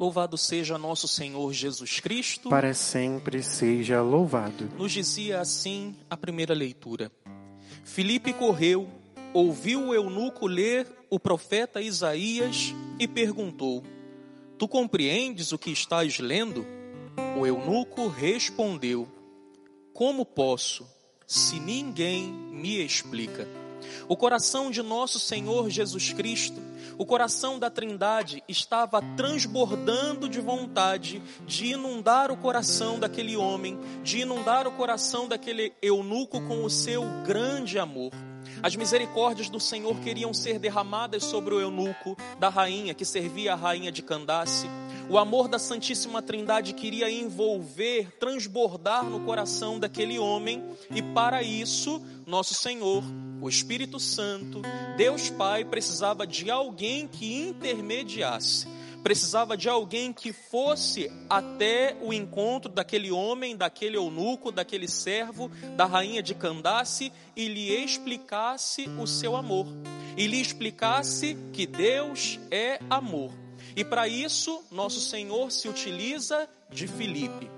Louvado seja nosso Senhor Jesus Cristo. Para sempre seja louvado. Nos dizia assim a primeira leitura. Filipe correu, ouviu o eunuco ler o profeta Isaías e perguntou: Tu compreendes o que estás lendo? O eunuco respondeu: Como posso, se ninguém me explica? O coração de nosso Senhor Jesus Cristo, o coração da Trindade estava transbordando de vontade de inundar o coração daquele homem, de inundar o coração daquele eunuco com o seu grande amor. As misericórdias do Senhor queriam ser derramadas sobre o eunuco da rainha que servia a rainha de Candace. O amor da Santíssima Trindade queria envolver, transbordar no coração daquele homem, e para isso, nosso Senhor, o Espírito Santo, Deus Pai, precisava de alguém que intermediasse precisava de alguém que fosse até o encontro daquele homem, daquele eunuco, daquele servo, da rainha de Candace e lhe explicasse o seu amor, e lhe explicasse que Deus é amor. E para isso, nosso Senhor se utiliza de Filipe.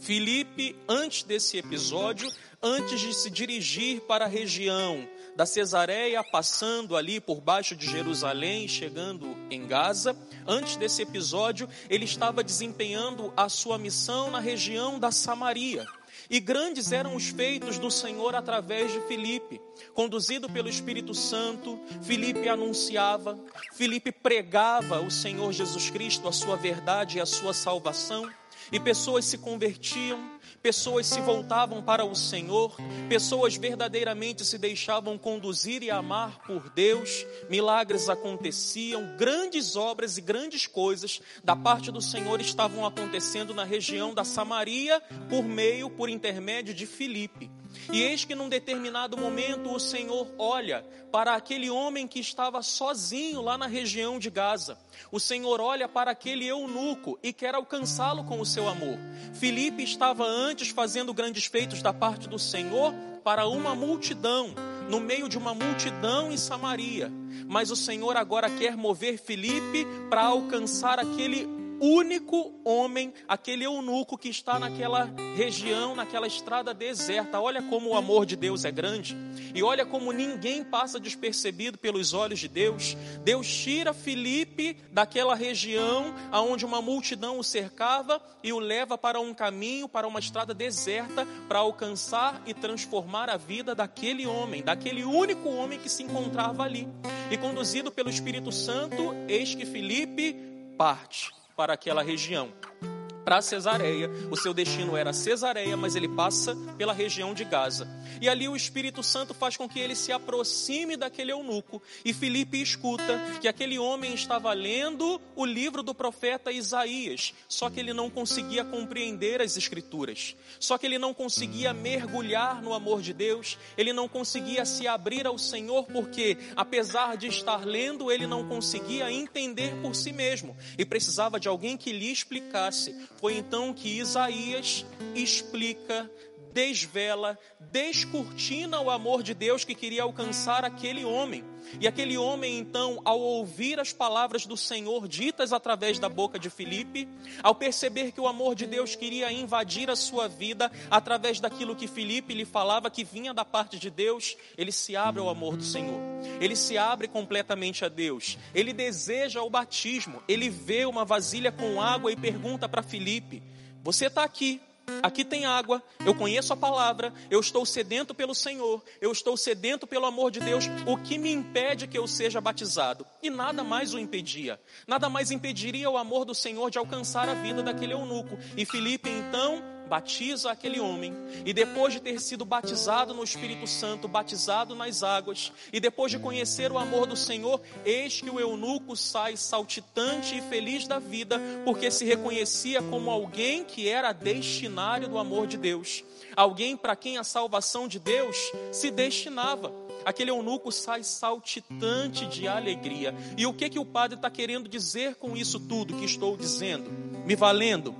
Filipe, antes desse episódio, antes de se dirigir para a região da Cesareia, passando ali por baixo de Jerusalém, chegando em Gaza, antes desse episódio, ele estava desempenhando a sua missão na região da Samaria. E grandes eram os feitos do Senhor através de Filipe. Conduzido pelo Espírito Santo, Filipe anunciava, Filipe pregava o Senhor Jesus Cristo, a sua verdade e a sua salvação. E pessoas se convertiam, pessoas se voltavam para o Senhor, pessoas verdadeiramente se deixavam conduzir e amar por Deus, milagres aconteciam, grandes obras e grandes coisas da parte do Senhor estavam acontecendo na região da Samaria por meio, por intermédio de Filipe. E eis que num determinado momento o Senhor olha para aquele homem que estava sozinho lá na região de Gaza. O Senhor olha para aquele eunuco e quer alcançá-lo com o seu amor. Filipe estava antes fazendo grandes feitos da parte do Senhor para uma multidão, no meio de uma multidão em Samaria. Mas o Senhor agora quer mover Filipe para alcançar aquele único homem, aquele eunuco que está naquela região, naquela estrada deserta. Olha como o amor de Deus é grande e olha como ninguém passa despercebido pelos olhos de Deus. Deus tira Filipe daquela região aonde uma multidão o cercava e o leva para um caminho, para uma estrada deserta, para alcançar e transformar a vida daquele homem, daquele único homem que se encontrava ali. E conduzido pelo Espírito Santo, eis que Filipe parte para aquela região para Cesareia. O seu destino era Cesareia, mas ele passa pela região de Gaza. E ali o Espírito Santo faz com que ele se aproxime daquele eunuco. E Filipe escuta que aquele homem estava lendo o livro do profeta Isaías, só que ele não conseguia compreender as escrituras. Só que ele não conseguia mergulhar no amor de Deus, ele não conseguia se abrir ao Senhor porque, apesar de estar lendo, ele não conseguia entender por si mesmo e precisava de alguém que lhe explicasse foi então que Isaías explica, desvela, descortina o amor de Deus que queria alcançar aquele homem. E aquele homem, então, ao ouvir as palavras do Senhor ditas através da boca de Filipe, ao perceber que o amor de Deus queria invadir a sua vida através daquilo que Filipe lhe falava que vinha da parte de Deus, ele se abre ao amor do Senhor. Ele se abre completamente a Deus. Ele deseja o batismo. Ele vê uma vasilha com água e pergunta para Filipe: Você está aqui? Aqui tem água, eu conheço a palavra, eu estou sedento pelo Senhor, eu estou sedento pelo amor de Deus. O que me impede que eu seja batizado? E nada mais o impedia. Nada mais impediria o amor do Senhor de alcançar a vida daquele eunuco. E Filipe então batiza aquele homem, e depois de ter sido batizado no Espírito Santo, batizado nas águas, e depois de conhecer o amor do Senhor, eis que o eunuco sai saltitante e feliz da vida, porque se reconhecia como alguém que era destinário do amor de Deus, alguém para quem a salvação de Deus se destinava. Aquele eunuco sai saltitante de alegria. E o que que o padre está querendo dizer com isso tudo que estou dizendo? Me valendo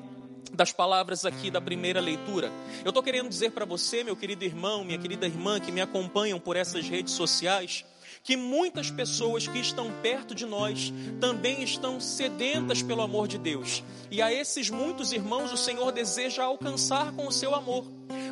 das palavras aqui da primeira leitura. Eu estou querendo dizer para você, meu querido irmão, minha querida irmã, que me acompanham por essas redes sociais, que muitas pessoas que estão perto de nós também estão sedentas pelo amor de Deus. E a esses muitos irmãos o Senhor deseja alcançar com o seu amor.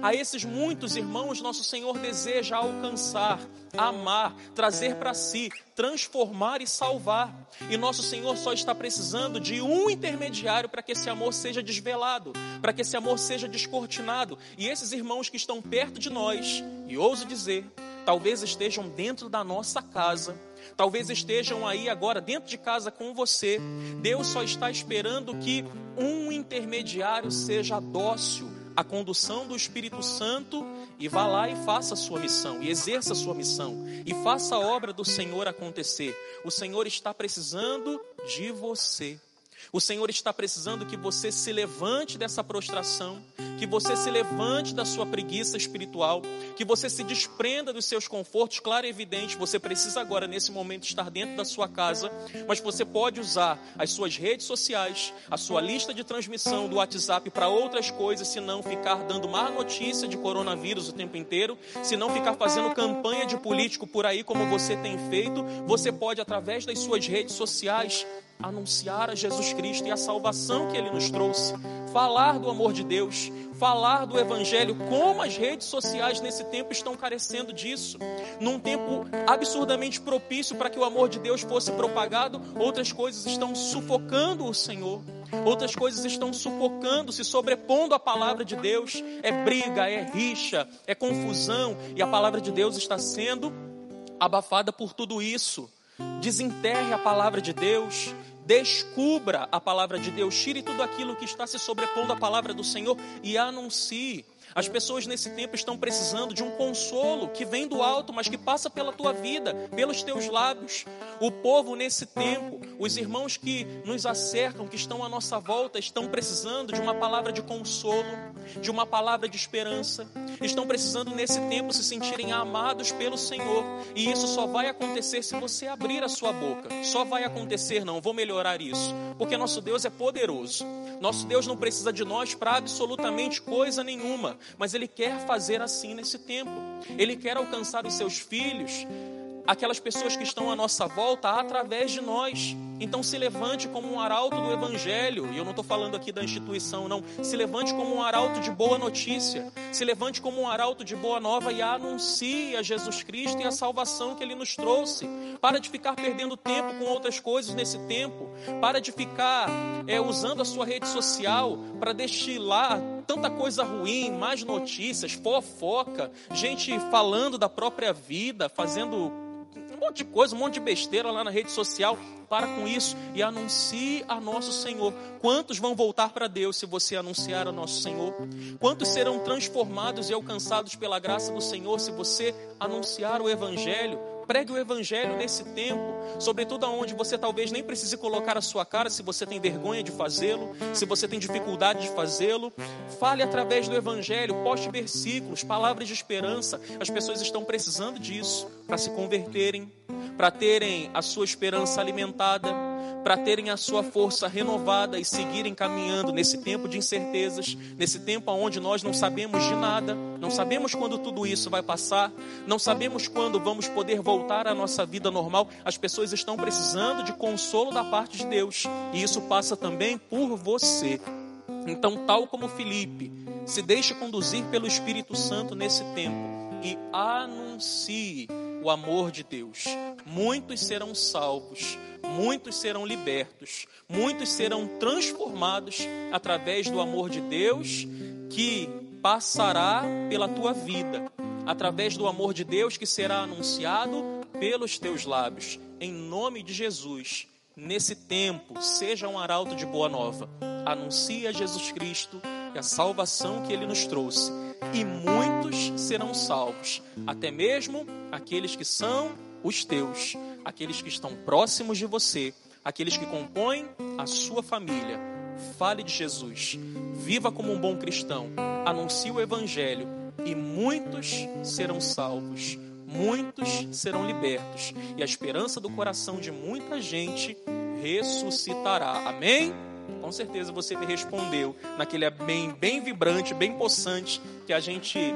A esses muitos irmãos, nosso Senhor deseja alcançar, amar, trazer para si, transformar e salvar. E nosso Senhor só está precisando de um intermediário para que esse amor seja desvelado, para que esse amor seja descortinado. E esses irmãos que estão perto de nós, e ouso dizer, talvez estejam dentro da nossa casa, talvez estejam aí agora dentro de casa com você. Deus só está esperando que um intermediário seja dócil a condução do Espírito Santo e vá lá e faça a sua missão, e exerça a sua missão, e faça a obra do Senhor acontecer. O Senhor está precisando de você. O Senhor está precisando que você se levante dessa prostração, que você se levante da sua preguiça espiritual, que você se desprenda dos seus confortos. Claro e evidente, você precisa agora, nesse momento, estar dentro da sua casa, mas você pode usar as suas redes sociais, a sua lista de transmissão do WhatsApp para outras coisas, se não ficar dando má notícia de coronavírus o tempo inteiro, se não ficar fazendo campanha de político por aí como você tem feito, você pode, através das suas redes sociais, anunciar a Jesus Cristo e a salvação que ele nos trouxe, falar do amor de Deus, falar do Evangelho, como as redes sociais nesse tempo estão carecendo disso. Num tempo absurdamente propício para que o amor de Deus fosse propagado, outras coisas estão sufocando o Senhor. Outras coisas estão sufocando, se sobrepondo à palavra de Deus. É briga, é rixa, é confusão, e a palavra de Deus está sendo abafada por tudo isso. Desenterre a palavra de Deus, Descubra a palavra de Deus, tire tudo aquilo que está se sobrepondo à palavra do Senhor e anuncie. As pessoas nesse tempo estão precisando de um consolo que vem do alto, mas que passa pela tua vida, pelos teus lábios. O povo nesse tempo, os irmãos que nos acercam, que estão à nossa volta, estão precisando de uma palavra de consolo, de uma palavra de esperança. Estão precisando nesse tempo se sentirem amados pelo Senhor. E isso só vai acontecer se você abrir a sua boca. Só vai acontecer, não vou melhorar isso, porque nosso Deus é poderoso. Nosso Deus não precisa de nós para absolutamente coisa nenhuma mas Ele quer fazer assim nesse tempo. Ele quer alcançar os seus filhos aquelas pessoas que estão à nossa volta através de nós. Então se levante como um arauto do Evangelho, e eu não estou falando aqui da instituição, não. Se levante como um arauto de boa notícia, se levante como um arauto de boa nova e anuncie a Jesus Cristo e a salvação que Ele nos trouxe. Para de ficar perdendo tempo com outras coisas nesse tempo, para de ficar é, usando a sua rede social para destilar tanta coisa ruim, mais notícias, fofoca, gente falando da própria vida, fazendo monte de coisa, um monte de besteira lá na rede social. Para com isso e anuncie a nosso Senhor. Quantos vão voltar para Deus se você anunciar a nosso Senhor? Quantos serão transformados e alcançados pela graça do Senhor se você anunciar o Evangelho? Pregue o evangelho nesse tempo, sobretudo aonde você talvez nem precise colocar a sua cara se você tem vergonha de fazê-lo, se você tem dificuldade de fazê-lo. Fale através do evangelho, poste versículos, palavras de esperança. As pessoas estão precisando disso para se converterem, para terem a sua esperança alimentada para terem a sua força renovada e seguirem caminhando nesse tempo de incertezas, nesse tempo onde nós não sabemos de nada, não sabemos quando tudo isso vai passar, não sabemos quando vamos poder voltar à nossa vida normal. As pessoas estão precisando de consolo da parte de Deus, e isso passa também por você. Então, tal como Felipe, se deixe conduzir pelo Espírito Santo nesse tempo e anuncie o amor de Deus. Muitos serão salvos, muitos serão libertos, muitos serão transformados através do amor de Deus que passará pela tua vida, através do amor de Deus que será anunciado pelos teus lábios. Em nome de Jesus, nesse tempo, seja um arauto de boa nova. Anuncie a Jesus Cristo e a salvação que ele nos trouxe e muitos serão salvos, até mesmo aqueles que são os teus, aqueles que estão próximos de você, aqueles que compõem a sua família. Fale de Jesus, viva como um bom cristão, anuncie o Evangelho e muitos serão salvos, muitos serão libertos e a esperança do coração de muita gente ressuscitará. Amém? Com certeza você me respondeu naquele bem, bem vibrante, bem possante que a gente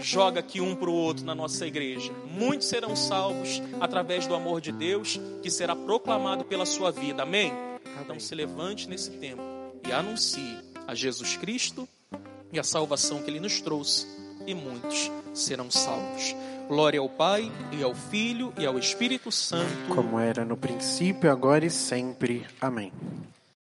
joga aqui um para o outro na nossa igreja. Muitos serão salvos através do amor de Deus que será proclamado pela sua vida. Amém? Então se levante nesse tempo e anuncie a Jesus Cristo e a salvação que ele nos trouxe, e muitos serão salvos. Glória ao Pai, e ao Filho, e ao Espírito Santo. Como era no princípio, agora e sempre. Amém.